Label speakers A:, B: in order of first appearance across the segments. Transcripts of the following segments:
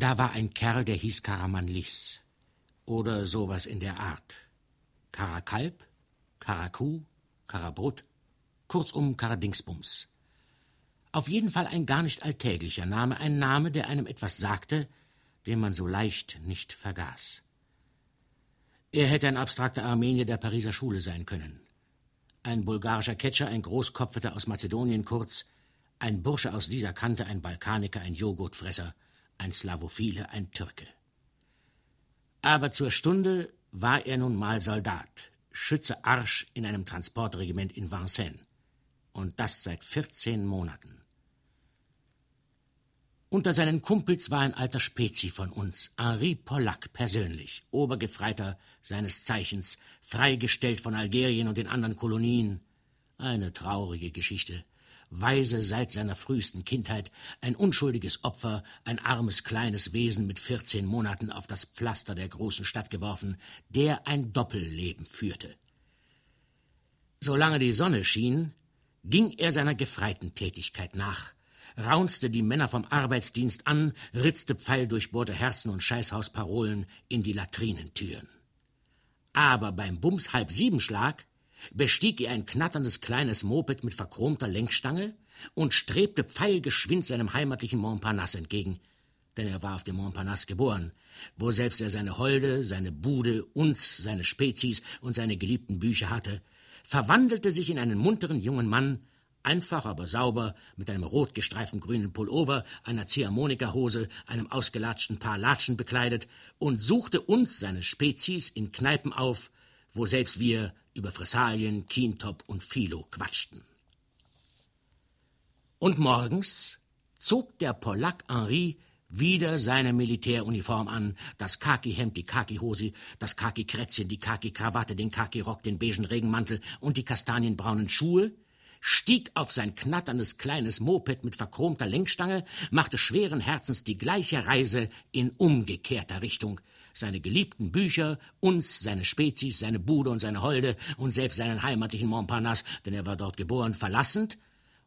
A: Da war ein Kerl, der hieß Karamanlis. Oder sowas in der Art. Karakalb, Karakuh, Karabrut, kurzum Karadingsbums. Auf jeden Fall ein gar nicht alltäglicher Name, ein Name, der einem etwas sagte, den man so leicht nicht vergaß. Er hätte ein abstrakter Armenier der Pariser Schule sein können. Ein bulgarischer Ketscher, ein Großkopfeter aus Mazedonien kurz, ein Bursche aus dieser Kante, ein Balkaniker, ein Joghurtfresser, ein Slavophile, ein Türke. Aber zur Stunde war er nun mal Soldat, Schütze Arsch in einem Transportregiment in Vincennes. Und das seit 14 Monaten. Unter seinen Kumpels war ein alter Spezi von uns, Henri Pollack persönlich, Obergefreiter seines Zeichens, freigestellt von Algerien und den anderen Kolonien. Eine traurige Geschichte. Weise seit seiner frühesten Kindheit, ein unschuldiges Opfer, ein armes kleines Wesen mit vierzehn Monaten auf das Pflaster der großen Stadt geworfen, der ein Doppelleben führte. Solange die Sonne schien, ging er seiner Gefreitentätigkeit nach, raunzte die Männer vom Arbeitsdienst an, ritzte pfeildurchbohrte Herzen und Scheißhausparolen in die Latrinentüren. Aber beim Bums halb sieben Schlag bestieg er ein knatterndes kleines Moped mit verchromter Lenkstange und strebte pfeilgeschwind seinem heimatlichen Montparnasse entgegen, denn er war auf dem Montparnasse geboren, wo selbst er seine Holde, seine Bude, uns, seine Spezies und seine geliebten Bücher hatte, verwandelte sich in einen munteren jungen Mann, Einfach, aber sauber, mit einem rot gestreiften grünen Pullover, einer Ziehharmonikahose, einem ausgelatschten Paar Latschen bekleidet und suchte uns, seine Spezies, in Kneipen auf, wo selbst wir über Fressalien, Kientop und Philo quatschten. Und morgens zog der Polack Henri wieder seine Militäruniform an, das Khaki-Hemd, die Khaki-Hose, das Khaki-Krätzchen, die Khaki-Krawatte, den Khaki-Rock, den beigen Regenmantel und die kastanienbraunen Schuhe, stieg auf sein knatterndes kleines Moped mit verchromter Lenkstange, machte schweren Herzens die gleiche Reise in umgekehrter Richtung. Seine geliebten Bücher, uns, seine Spezies, seine Bude und seine Holde und selbst seinen heimatlichen Montparnasse, denn er war dort geboren, verlassend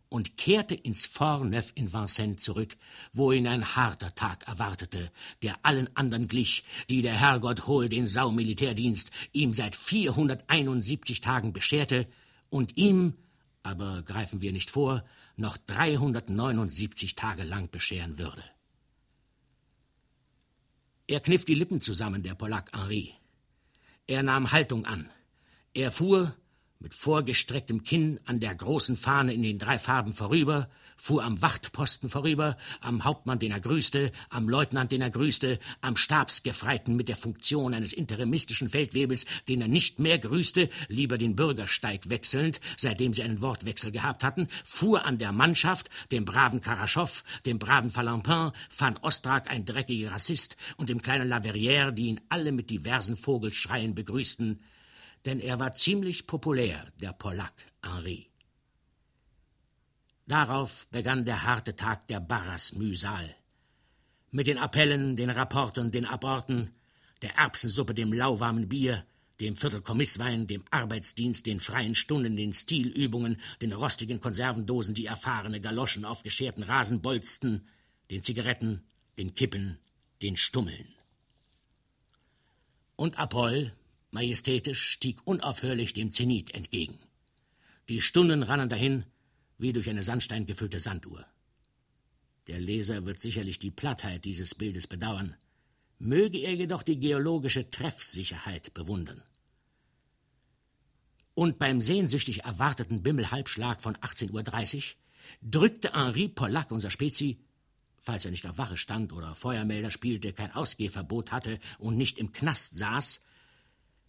A: und kehrte ins Fort Neuf in Vincennes zurück, wo ihn ein harter Tag erwartete, der allen anderen glich, die der Herrgott hol den Saumilitärdienst ihm seit 471 Tagen bescherte und ihm aber greifen wir nicht vor, noch 379 Tage lang bescheren würde. Er kniff die Lippen zusammen, der Polack Henri. Er nahm Haltung an. Er fuhr, mit vorgestrecktem Kinn an der großen Fahne in den drei Farben vorüber, fuhr am Wachtposten vorüber, am Hauptmann, den er grüßte, am Leutnant, den er grüßte, am Stabsgefreiten mit der Funktion eines interimistischen Feldwebels, den er nicht mehr grüßte, lieber den Bürgersteig wechselnd, seitdem sie einen Wortwechsel gehabt hatten, fuhr an der Mannschaft, dem braven Karaschow, dem braven Falampin, Van Ostrak, ein dreckiger Rassist, und dem kleinen Laverrière, die ihn alle mit diversen Vogelschreien begrüßten, denn er war ziemlich populär, der Polack Henri. Darauf begann der harte Tag der Barras-Mühsal. Mit den Appellen, den Rapporten, den Aborten, der Erbsensuppe, dem lauwarmen Bier, dem Viertelkommisswein, dem Arbeitsdienst, den freien Stunden, den Stilübungen, den rostigen Konservendosen, die erfahrene Galoschen auf gescherten Rasen bolzten, den Zigaretten, den Kippen, den Stummeln. Und Apoll, majestätisch, stieg unaufhörlich dem Zenit entgegen. Die Stunden rannen dahin wie durch eine sandsteingefüllte Sanduhr. Der Leser wird sicherlich die Plattheit dieses Bildes bedauern, möge er jedoch die geologische Treffsicherheit bewundern. Und beim sehnsüchtig erwarteten Bimmelhalbschlag von 18.30 Uhr drückte Henri Pollack, unser Spezi, falls er nicht auf Wache stand oder Feuermelder spielte, kein Ausgehverbot hatte und nicht im Knast saß,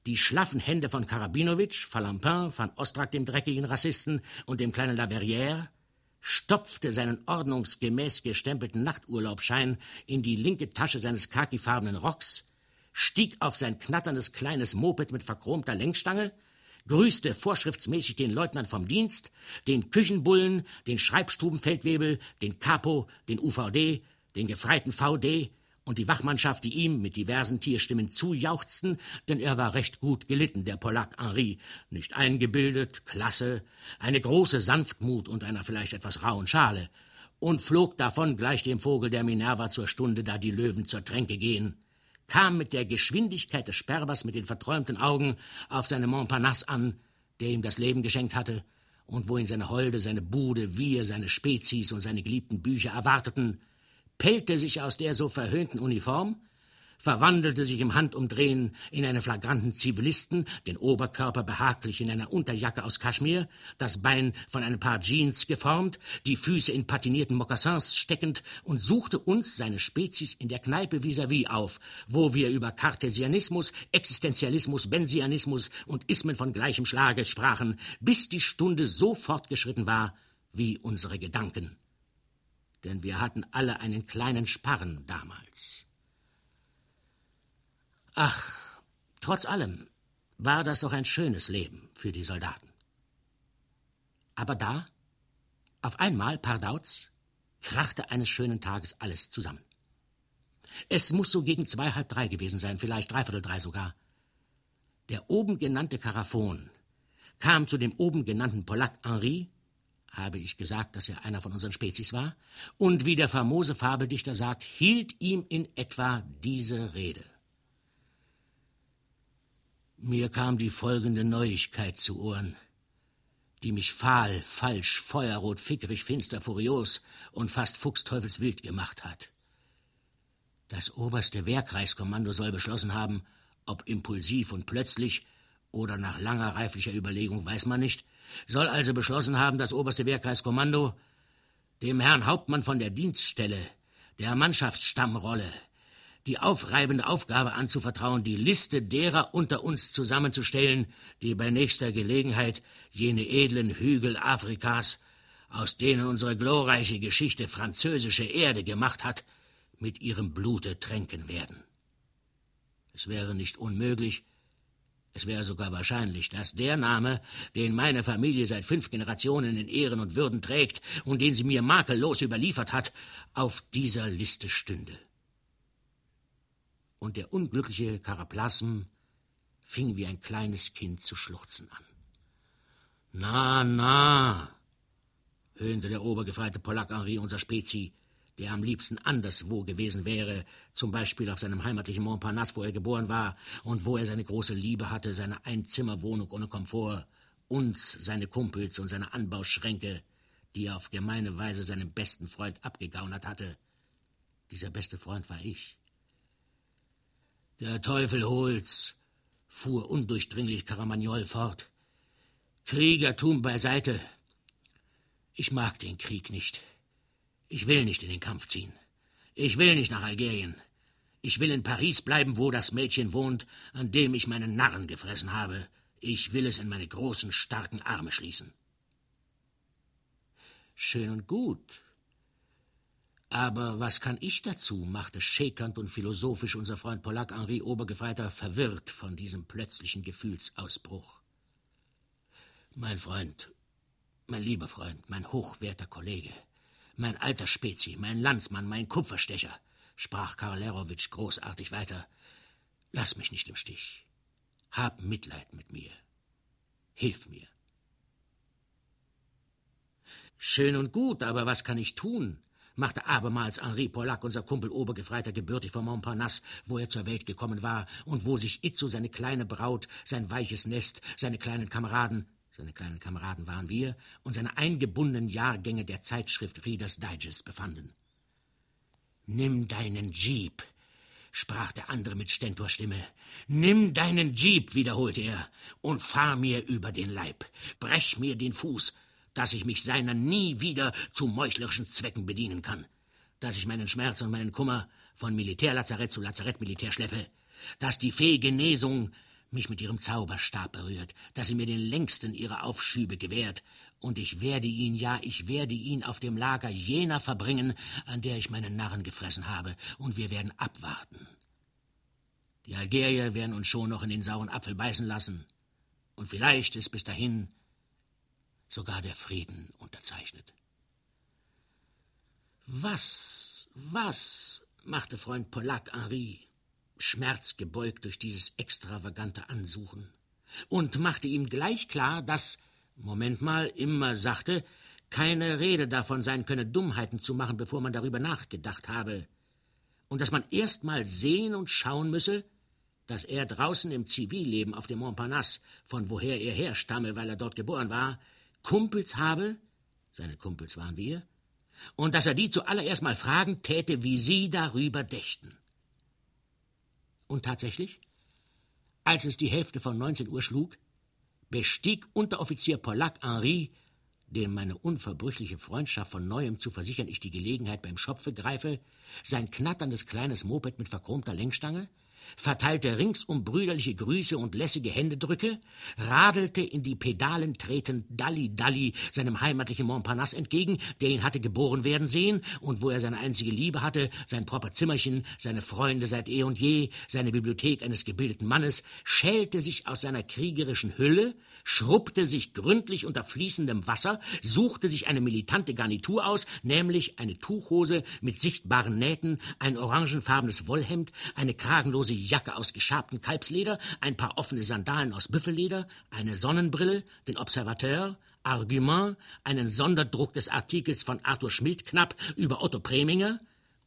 A: die schlaffen Hände von Karabinowitsch, Falampin, van Ostrak, dem dreckigen Rassisten, und dem kleinen Laverrière, stopfte seinen ordnungsgemäß gestempelten Nachturlaubschein in die linke Tasche seines khakifarbenen Rocks, stieg auf sein knatterndes kleines Moped mit verchromter Lenkstange, grüßte vorschriftsmäßig den Leutnant vom Dienst, den Küchenbullen, den Schreibstubenfeldwebel, den Capo, den UVD, den gefreiten VD, und die Wachmannschaft, die ihm mit diversen Tierstimmen zujauchzten, denn er war recht gut gelitten, der Polack Henri, nicht eingebildet, klasse, eine große Sanftmut und einer vielleicht etwas rauen Schale, und flog davon gleich dem Vogel der Minerva zur Stunde, da die Löwen zur Tränke gehen, kam mit der Geschwindigkeit des Sperbers mit den verträumten Augen auf seine Montparnasse an, der ihm das Leben geschenkt hatte, und wo ihn seine Holde, seine Bude, wir, seine Spezies und seine geliebten Bücher erwarteten, pellte sich aus der so verhöhnten Uniform, verwandelte sich im Handumdrehen in einen flagranten Zivilisten, den Oberkörper behaglich in einer Unterjacke aus Kaschmir, das Bein von einem Paar Jeans geformt, die Füße in patinierten Mokassins steckend und suchte uns, seine Spezies, in der Kneipe vis-à-vis -vis auf, wo wir über Kartesianismus, Existenzialismus, Bensianismus und Ismen von gleichem Schlage sprachen, bis die Stunde so fortgeschritten war wie unsere Gedanken. Denn wir hatten alle einen kleinen Sparren damals. Ach, trotz allem war das doch ein schönes Leben für die Soldaten. Aber da, auf einmal, Pardauz, krachte eines schönen Tages alles zusammen. Es muss so gegen zwei, halb drei gewesen sein, vielleicht dreiviertel drei sogar. Der oben genannte Karaphon kam zu dem oben genannten Polack Henri, habe ich gesagt, dass er einer von unseren Spezies war, und wie der famose Fabeldichter sagt, hielt ihm in etwa diese Rede. Mir kam die folgende Neuigkeit zu Ohren, die mich fahl, falsch, feuerrot, fickerig, finster, furios und fast fuchsteufelswild gemacht hat. Das oberste Wehrkreiskommando soll beschlossen haben, ob impulsiv und plötzlich oder nach langer reiflicher Überlegung weiß man nicht, soll also beschlossen haben, das oberste Wehrkreiskommando dem Herrn Hauptmann von der Dienststelle, der Mannschaftsstammrolle, die aufreibende Aufgabe anzuvertrauen, die Liste derer unter uns zusammenzustellen, die bei nächster Gelegenheit jene edlen Hügel Afrikas, aus denen unsere glorreiche Geschichte französische Erde gemacht hat, mit ihrem Blute tränken werden. Es wäre nicht unmöglich, es wäre sogar wahrscheinlich, dass der Name, den meine Familie seit fünf Generationen in Ehren und Würden trägt und den sie mir makellos überliefert hat, auf dieser Liste stünde und der unglückliche Karaplasm fing wie ein kleines Kind zu schluchzen an. Na, na, höhnte der obergefreite Polack Henri, unser Spezi, der am liebsten anderswo gewesen wäre, zum Beispiel auf seinem heimatlichen Montparnasse, wo er geboren war und wo er seine große Liebe hatte, seine Einzimmerwohnung ohne Komfort, uns, seine Kumpels und seine Anbauschränke, die er auf gemeine Weise seinem besten Freund abgegaunert hatte. Dieser beste Freund war ich. Der Teufel hol's, fuhr undurchdringlich Caramagnol fort. Kriegertum beiseite. Ich mag den Krieg nicht. Ich will nicht in den Kampf ziehen. Ich will nicht nach Algerien. Ich will in Paris bleiben, wo das Mädchen wohnt, an dem ich meinen Narren gefressen habe. Ich will es in meine großen, starken Arme schließen. Schön und gut, aber was kann ich dazu? machte schäkernd und philosophisch unser Freund Polack Henri Obergefreiter verwirrt von diesem plötzlichen Gefühlsausbruch. Mein Freund, mein lieber Freund, mein hochwerter Kollege, mein alter Spezi, mein Landsmann, mein Kupferstecher, sprach Karl Lerowitsch großartig weiter, lass mich nicht im Stich. Hab Mitleid mit mir. Hilf mir. Schön und gut, aber was kann ich tun? machte abermals Henri Pollack, unser Kumpel Obergefreiter, gebürtig von Montparnasse, wo er zur Welt gekommen war und wo sich Itzo, seine kleine Braut, sein weiches Nest, seine kleinen Kameraden, seine kleinen Kameraden waren wir, und seine eingebundenen Jahrgänge der Zeitschrift Reader's Digest befanden. Nimm deinen Jeep, sprach der andere mit Stentorstimme. Nimm deinen Jeep, wiederholte er, und fahr mir über den Leib. Brech mir den Fuß, dass ich mich seiner nie wieder zu meuchlerischen Zwecken bedienen kann, dass ich meinen Schmerz und meinen Kummer von Militärlazarett zu Lazarettmilitär schleppe, dass die Fee Genesung mich mit ihrem Zauberstab berührt, dass sie mir den längsten ihrer Aufschübe gewährt, und ich werde ihn, ja, ich werde ihn auf dem Lager jener verbringen, an der ich meinen Narren gefressen habe, und wir werden abwarten. Die Algerier werden uns schon noch in den sauren Apfel beißen lassen, und vielleicht ist bis dahin sogar der Frieden unterzeichnet. Was, was, machte Freund Polack Henri, schmerzgebeugt durch dieses extravagante Ansuchen, und machte ihm gleich klar, dass, Moment mal, immer sachte, keine Rede davon sein könne, Dummheiten zu machen, bevor man darüber nachgedacht habe, und dass man erst mal sehen und schauen müsse, dass er draußen im Zivilleben auf dem Montparnasse, von woher er herstamme, weil er dort geboren war, Kumpels habe, seine Kumpels waren wir, und dass er die zuallererst mal fragen täte, wie sie darüber dächten. Und tatsächlich, als es die Hälfte von 19 Uhr schlug, bestieg Unteroffizier Pollack Henri, dem meine unverbrüchliche Freundschaft von neuem zu versichern ich die Gelegenheit beim Schopfe greife, sein knatterndes kleines Moped mit verchromter Lenkstange, verteilte ringsum brüderliche Grüße und lässige Händedrücke, radelte in die Pedalen tretend Dalli Dalli seinem heimatlichen Montparnasse entgegen, der ihn hatte geboren werden sehen und wo er seine einzige Liebe hatte, sein proper Zimmerchen, seine Freunde seit eh und je, seine Bibliothek eines gebildeten Mannes, schälte sich aus seiner kriegerischen Hülle, schrubbte sich gründlich unter fließendem Wasser, suchte sich eine militante Garnitur aus, nämlich eine Tuchhose mit sichtbaren Nähten, ein orangenfarbenes Wollhemd, eine kragenlose Jacke aus geschabtem Kalbsleder, ein paar offene Sandalen aus Büffelleder, eine Sonnenbrille, den Observateur, Argument, einen Sonderdruck des Artikels von Arthur Schmidtknapp über Otto Preminger,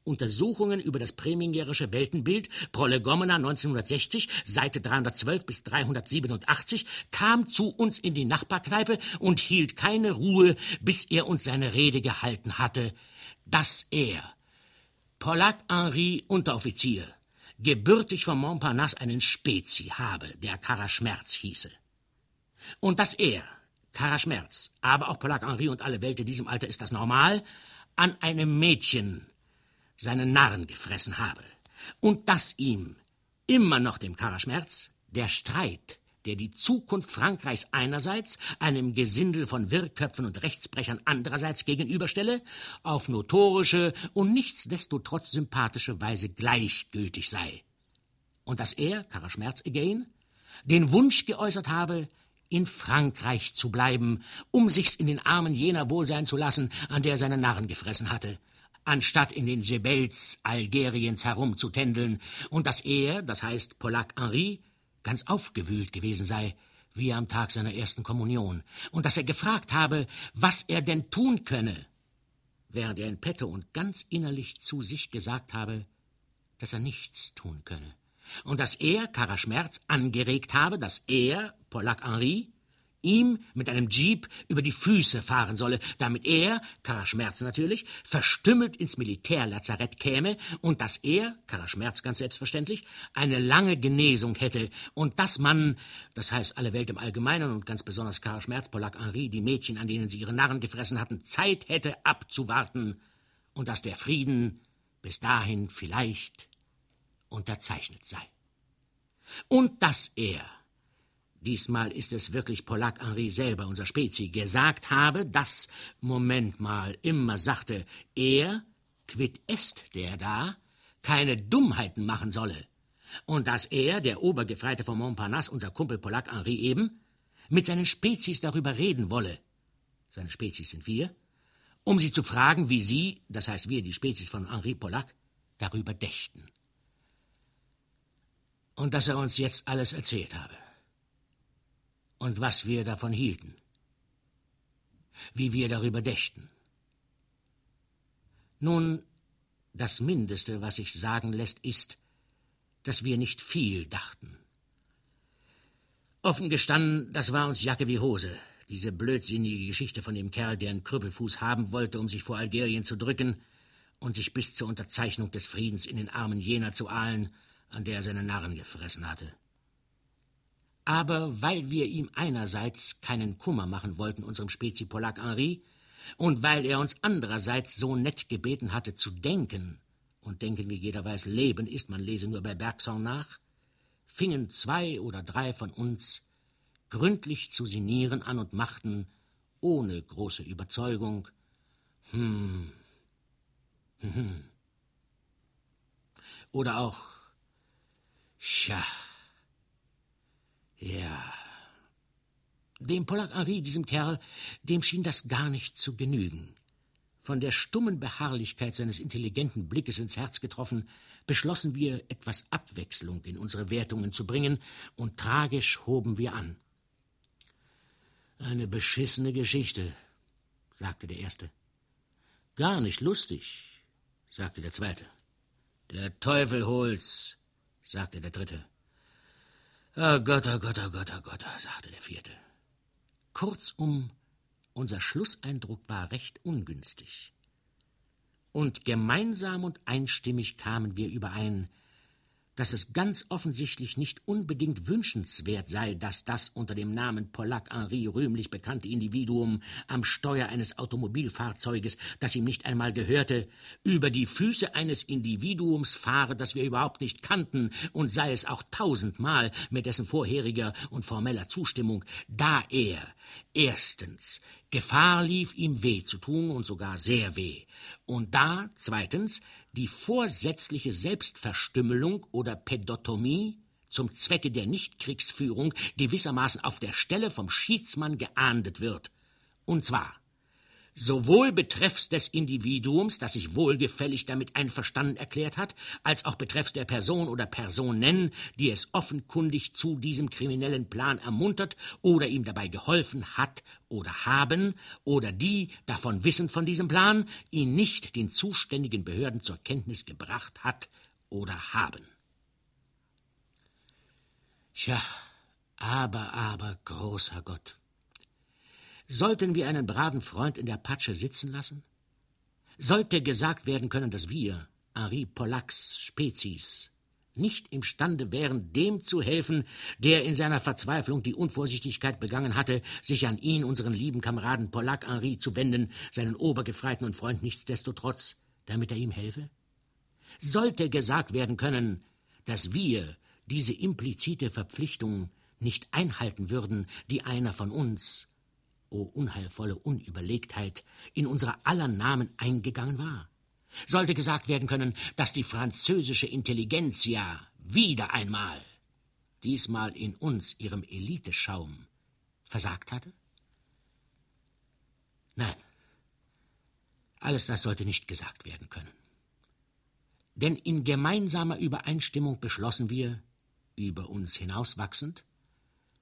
A: Untersuchungen über das Premingerische Weltenbild, Prolegomena 1960, Seite 312 bis 387, kam zu uns in die Nachbarkneipe und hielt keine Ruhe, bis er uns seine Rede gehalten hatte, dass er, Pollack Henri Unteroffizier, gebürtig von Montparnasse einen Spezi habe, der Karaschmerz hieße. Und dass er, Karaschmerz, aber auch Pollack Henri und alle Welt in diesem Alter ist das normal, an einem Mädchen seinen Narren gefressen habe. Und dass ihm, immer noch dem Karaschmerz, der Streit der die Zukunft Frankreichs einerseits einem Gesindel von Wirrköpfen und Rechtsbrechern andererseits gegenüberstelle, auf notorische und nichtsdestotrotz sympathische Weise gleichgültig sei. Und dass er, Karaschmerz again, den Wunsch geäußert habe, in Frankreich zu bleiben, um sich's in den Armen jener wohl sein zu lassen, an der seine Narren gefressen hatte, anstatt in den Jebels Algeriens herumzutändeln, und dass er, das heißt Pollack Henri, ganz aufgewühlt gewesen sei, wie am Tag seiner ersten Kommunion, und dass er gefragt habe, was er denn tun könne, während er in Petto und ganz innerlich zu sich gesagt habe, dass er nichts tun könne, und dass er, Karaschmerz, angeregt habe, dass er, Pollack Henri, ihm mit einem Jeep über die Füße fahren solle, damit er, Karaschmerz natürlich, verstümmelt ins Militärlazarett käme und dass er, Karaschmerz ganz selbstverständlich, eine lange Genesung hätte und dass man, das heißt alle Welt im Allgemeinen und ganz besonders Karaschmerz, Polak Henri, die Mädchen, an denen sie ihre Narren gefressen hatten, Zeit hätte abzuwarten und dass der Frieden bis dahin vielleicht unterzeichnet sei. Und dass er, diesmal ist es wirklich Pollack Henri selber, unser Spezi, gesagt habe, dass, Moment mal, immer sagte, er, quid est der da, keine Dummheiten machen solle. Und dass er, der Obergefreite von Montparnasse, unser Kumpel Pollack Henri eben, mit seinen Spezies darüber reden wolle. Seine Spezies sind wir, um sie zu fragen, wie sie, das heißt wir, die Spezies von Henri Pollack, darüber dächten. Und dass er uns jetzt alles erzählt habe und was wir davon hielten, wie wir darüber dächten. Nun, das Mindeste, was sich sagen lässt, ist, dass wir nicht viel dachten. Offen gestanden, das war uns Jacke wie Hose, diese blödsinnige Geschichte von dem Kerl, der einen Krüppelfuß haben wollte, um sich vor Algerien zu drücken und sich bis zur Unterzeichnung des Friedens in den Armen jener zu ahlen, an der er seine Narren gefressen hatte. Aber weil wir ihm einerseits keinen Kummer machen wollten, unserem Spezi Pollack Henri, und weil er uns andererseits so nett gebeten hatte zu denken, und denken, wie jeder weiß, Leben ist, man lese nur bei Bergson nach, fingen zwei oder drei von uns gründlich zu sinnieren an und machten, ohne große Überzeugung, hm, hm, hm. Oder auch, tja, ja. Dem Pollack Henri, diesem Kerl, dem schien das gar nicht zu genügen. Von der stummen Beharrlichkeit seines intelligenten Blickes ins Herz getroffen, beschlossen wir, etwas Abwechslung in unsere Wertungen zu bringen, und tragisch hoben wir an. Eine beschissene Geschichte, sagte der Erste. Gar nicht lustig, sagte der Zweite. Der Teufel hol's, sagte der Dritte. Oh Gott, oh Gott, oh Gott, oh Gott, sagte der Vierte. Kurzum, unser Schlusseindruck war recht ungünstig. Und gemeinsam und einstimmig kamen wir überein, dass es ganz offensichtlich nicht unbedingt wünschenswert sei, dass das unter dem Namen Polak Henri rühmlich bekannte Individuum am Steuer eines Automobilfahrzeuges, das ihm nicht einmal gehörte, über die Füße eines Individuums fahre, das wir überhaupt nicht kannten, und sei es auch tausendmal mit dessen vorheriger und formeller Zustimmung, da er erstens Gefahr lief, ihm weh zu tun und sogar sehr weh, und da zweitens die vorsätzliche Selbstverstümmelung oder Pädotomie zum Zwecke der Nichtkriegsführung gewissermaßen auf der Stelle vom Schiedsmann geahndet wird. Und zwar sowohl betreffs des Individuums, das sich wohlgefällig damit einverstanden erklärt hat, als auch betreffs der Person oder Personen, die es offenkundig zu diesem kriminellen Plan ermuntert oder ihm dabei geholfen hat oder haben, oder die, davon wissend von diesem Plan, ihn nicht den zuständigen Behörden zur Kenntnis gebracht hat oder haben. Tja, aber, aber, großer Gott, Sollten wir einen braven Freund in der Patsche sitzen lassen? Sollte gesagt werden können, dass wir, Henri Pollacks Spezies, nicht imstande wären, dem zu helfen, der in seiner Verzweiflung die Unvorsichtigkeit begangen hatte, sich an ihn, unseren lieben Kameraden Pollack Henri, zu wenden, seinen Obergefreiten und Freund nichtsdestotrotz, damit er ihm helfe? Sollte gesagt werden können, dass wir diese implizite Verpflichtung nicht einhalten würden, die einer von uns, o unheilvolle Unüberlegtheit, in unser aller Namen eingegangen war. Sollte gesagt werden können, dass die französische Intelligenz ja wieder einmal, diesmal in uns ihrem Eliteschaum, versagt hatte? Nein, alles das sollte nicht gesagt werden können. Denn in gemeinsamer Übereinstimmung beschlossen wir, über uns hinauswachsend,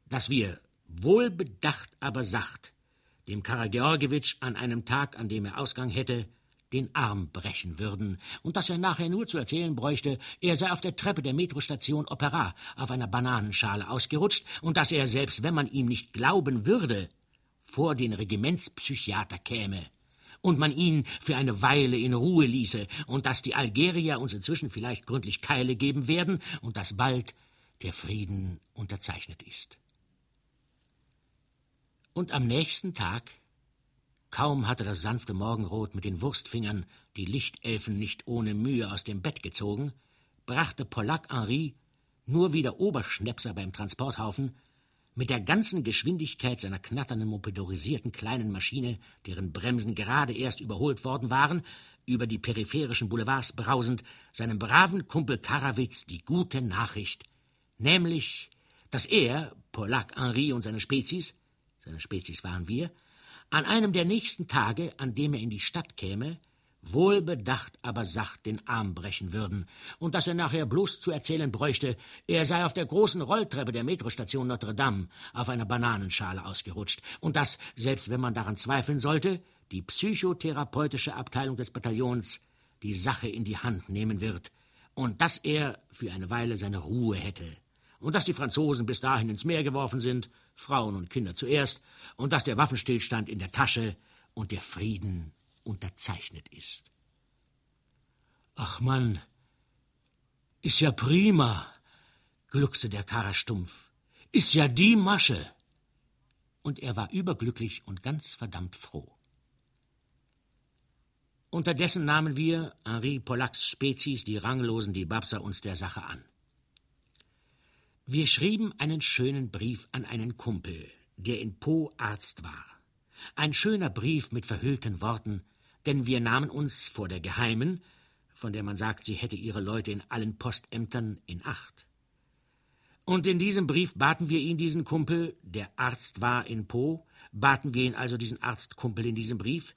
A: dass wir wohlbedacht aber sacht dem Karageorgewitsch an einem Tag, an dem er Ausgang hätte, den Arm brechen würden und dass er nachher nur zu erzählen bräuchte, er sei auf der Treppe der Metrostation Opera auf einer Bananenschale ausgerutscht und dass er, selbst wenn man ihm nicht glauben würde, vor den Regimentspsychiater käme und man ihn für eine Weile in Ruhe ließe und dass die Algerier uns inzwischen vielleicht gründlich Keile geben werden und dass bald der Frieden unterzeichnet ist. Und am nächsten Tag, kaum hatte das sanfte Morgenrot mit den Wurstfingern die Lichtelfen nicht ohne Mühe aus dem Bett gezogen, brachte Pollack Henri, nur wieder Oberschnäpser beim Transporthaufen, mit der ganzen Geschwindigkeit seiner knatternden motorisierten kleinen Maschine, deren Bremsen gerade erst überholt worden waren, über die peripherischen Boulevards brausend, seinem braven Kumpel Karawitz die gute Nachricht, nämlich, dass er, Pollack Henri und seine Spezies, seine Spezies waren wir, an einem der nächsten Tage, an dem er in die Stadt käme, wohlbedacht aber sacht den Arm brechen würden, und dass er nachher bloß zu erzählen bräuchte, er sei auf der großen Rolltreppe der Metrostation Notre Dame auf einer Bananenschale ausgerutscht, und dass, selbst wenn man daran zweifeln sollte, die psychotherapeutische Abteilung des Bataillons die Sache in die Hand nehmen wird, und dass er für eine Weile seine Ruhe hätte, und dass die Franzosen bis dahin ins Meer geworfen sind, Frauen und Kinder zuerst, und dass der Waffenstillstand in der Tasche und der Frieden unterzeichnet ist. Ach Mann, ist ja prima, gluckste der Karrer stumpf. Ist ja die Masche. Und er war überglücklich und ganz verdammt froh. Unterdessen nahmen wir, Henri Pollacks Spezies, die ranglosen die Babser uns der Sache an. Wir schrieben einen schönen Brief an einen Kumpel, der in Po Arzt war. Ein schöner Brief mit verhüllten Worten, denn wir nahmen uns vor der Geheimen, von der man sagt, sie hätte ihre Leute in allen Postämtern in Acht. Und in diesem Brief baten wir ihn, diesen Kumpel, der Arzt war in Po, baten wir ihn also, diesen Arztkumpel in diesem Brief,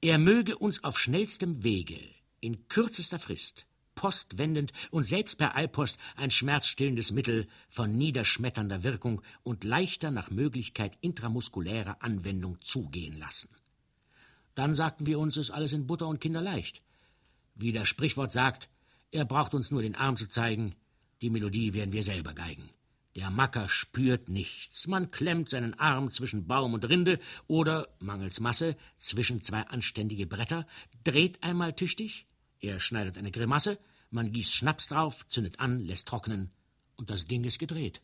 A: er möge uns auf schnellstem Wege, in kürzester Frist, postwendend und selbst per Eilpost ein schmerzstillendes Mittel von niederschmetternder Wirkung und leichter nach Möglichkeit intramuskulärer Anwendung zugehen lassen. Dann sagten wir uns, ist alles in Butter und Kinder leicht. Wie das Sprichwort sagt, er braucht uns nur den Arm zu zeigen, die Melodie werden wir selber geigen. Der Macker spürt nichts. Man klemmt seinen Arm zwischen Baum und Rinde oder, mangels Masse, zwischen zwei anständige Bretter, dreht einmal tüchtig, er schneidet eine Grimasse, man gießt Schnaps drauf, zündet an, lässt trocknen, und das Ding ist gedreht.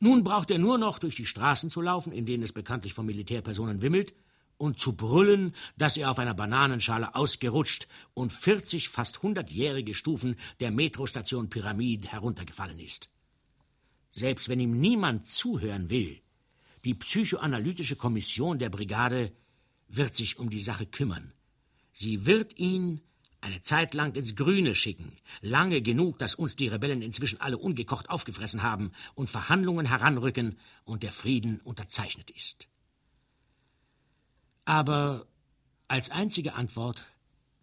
A: Nun braucht er nur noch durch die Straßen zu laufen, in denen es bekanntlich von Militärpersonen wimmelt, und zu brüllen, dass er auf einer Bananenschale ausgerutscht und 40 fast hundertjährige Stufen der Metrostation Pyramid heruntergefallen ist. Selbst wenn ihm niemand zuhören will, die psychoanalytische Kommission der Brigade wird sich um die Sache kümmern. Sie wird ihn eine Zeit lang ins Grüne schicken, lange genug, dass uns die Rebellen inzwischen alle ungekocht aufgefressen haben und Verhandlungen heranrücken und der Frieden unterzeichnet ist. Aber als einzige Antwort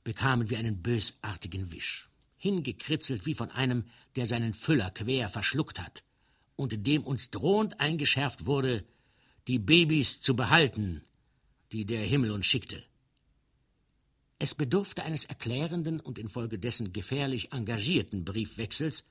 A: bekamen wir einen bösartigen Wisch, hingekritzelt wie von einem, der seinen Füller quer verschluckt hat, und in dem uns drohend eingeschärft wurde, die Babys zu behalten, die der Himmel uns schickte. Es bedurfte eines erklärenden und infolgedessen gefährlich engagierten Briefwechsels,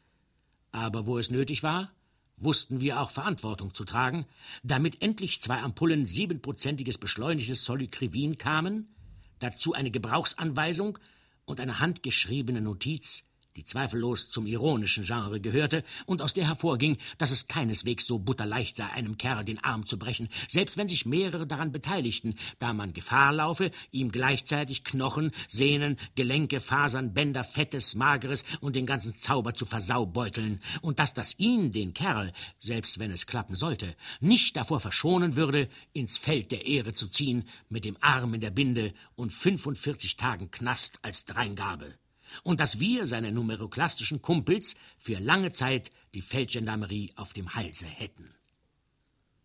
A: aber wo es nötig war, wussten wir auch Verantwortung zu tragen, damit endlich zwei Ampullen siebenprozentiges beschleunigtes Solykrivin kamen, dazu eine Gebrauchsanweisung und eine handgeschriebene Notiz, die zweifellos zum ironischen Genre gehörte und aus der hervorging, dass es keineswegs so butterleicht sei, einem Kerl den Arm zu brechen, selbst wenn sich mehrere daran beteiligten, da man Gefahr laufe, ihm gleichzeitig Knochen, Sehnen, Gelenke, Fasern, Bänder, Fettes, Mageres und den ganzen Zauber zu versaubeuteln, und dass das ihn, den Kerl, selbst wenn es klappen sollte, nicht davor verschonen würde, ins Feld der Ehre zu ziehen, mit dem Arm in der Binde und 45 Tagen Knast als Dreingabe und dass wir, seine numeroklastischen Kumpels, für lange Zeit die Feldgendarmerie auf dem Halse hätten.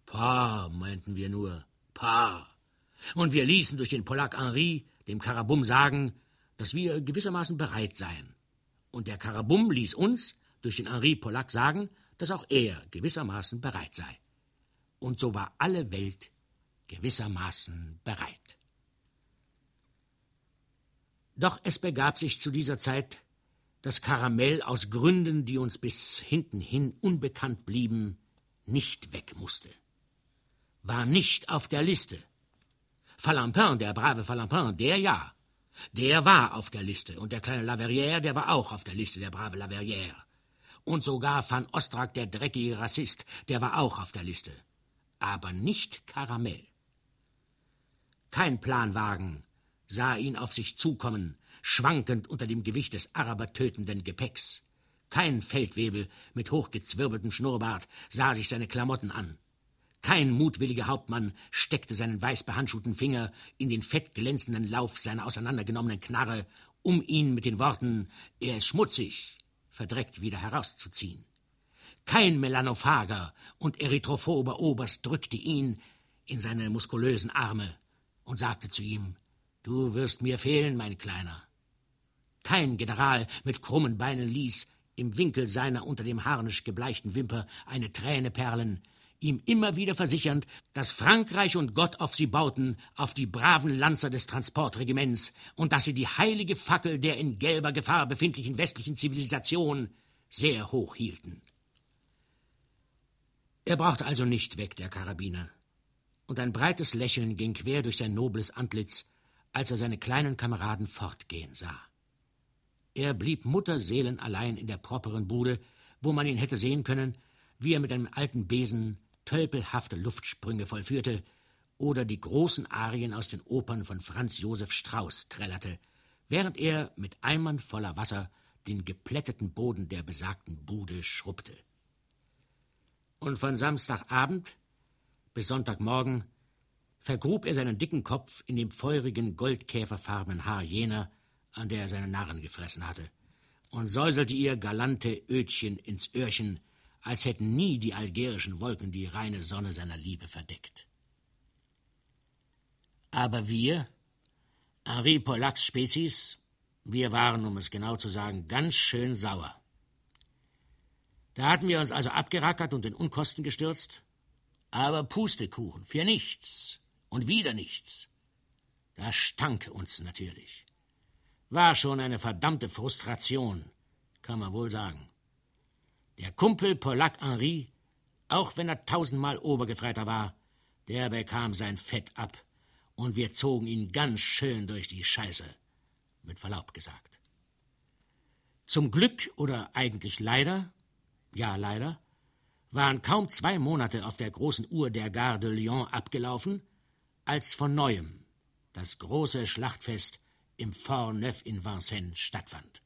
A: Pah, meinten wir nur, pah. Und wir ließen durch den Polak Henri dem Karabum sagen, dass wir gewissermaßen bereit seien. Und der Karabum ließ uns durch den Henri Polak sagen, dass auch er gewissermaßen bereit sei. Und so war alle Welt gewissermaßen bereit. Doch es begab sich zu dieser Zeit, dass Karamell aus Gründen, die uns bis hinten hin unbekannt blieben, nicht weg musste. War nicht auf der Liste. Falampin, der brave Falampin, der ja. Der war auf der Liste. Und der kleine Laverrière, der war auch auf der Liste, der brave Laverrière. Und sogar Van Ostrak, der dreckige Rassist, der war auch auf der Liste. Aber nicht Karamell. Kein Planwagen, sah ihn auf sich zukommen, schwankend unter dem Gewicht des arabertötenden Gepäcks. Kein Feldwebel mit hochgezwirbeltem Schnurrbart sah sich seine Klamotten an. Kein mutwilliger Hauptmann steckte seinen weiß behandschuhten Finger in den fettglänzenden Lauf seiner auseinandergenommenen Knarre, um ihn mit den Worten Er ist schmutzig verdreckt wieder herauszuziehen. Kein melanophager und erythrophober Oberst drückte ihn in seine muskulösen Arme und sagte zu ihm Du wirst mir fehlen, mein Kleiner. Kein General mit krummen Beinen ließ, im Winkel seiner unter dem harnisch gebleichten Wimper eine Träne perlen, ihm immer wieder versichernd, dass Frankreich und Gott auf sie bauten, auf die braven Lanzer des Transportregiments, und dass sie die heilige Fackel der in gelber Gefahr befindlichen westlichen Zivilisation sehr hoch hielten. Er brauchte also nicht weg, der Karabiner. Und ein breites Lächeln ging quer durch sein nobles Antlitz, als er seine kleinen Kameraden fortgehen sah. Er blieb mutterseelenallein in der properen Bude, wo man ihn hätte sehen können, wie er mit einem alten Besen tölpelhafte Luftsprünge vollführte oder die großen Arien aus den Opern von Franz Josef Strauß trällerte, während er mit Eimern voller Wasser den geplätteten Boden der besagten Bude schrubbte. Und von Samstagabend bis Sonntagmorgen vergrub er seinen dicken Kopf in dem feurigen, goldkäferfarbenen Haar jener, an der er seine Narren gefressen hatte, und säuselte ihr galante Ödchen ins Öhrchen, als hätten nie die algerischen Wolken die reine Sonne seiner Liebe verdeckt. Aber wir, Henri Pollacks Spezies, wir waren, um es genau zu sagen, ganz schön sauer. Da hatten wir uns also abgerackert und in Unkosten gestürzt, aber Pustekuchen, für nichts und wieder nichts. Das stank uns natürlich. War schon eine verdammte Frustration, kann man wohl sagen. Der Kumpel Polack Henri, auch wenn er tausendmal Obergefreiter war, der bekam sein Fett ab und wir zogen ihn ganz schön durch die Scheiße, mit Verlaub gesagt. Zum Glück oder eigentlich leider, ja leider, waren kaum zwei Monate auf der großen Uhr der Gare de Lyon abgelaufen, als von neuem das große Schlachtfest im Fort Neuf in Vincennes stattfand.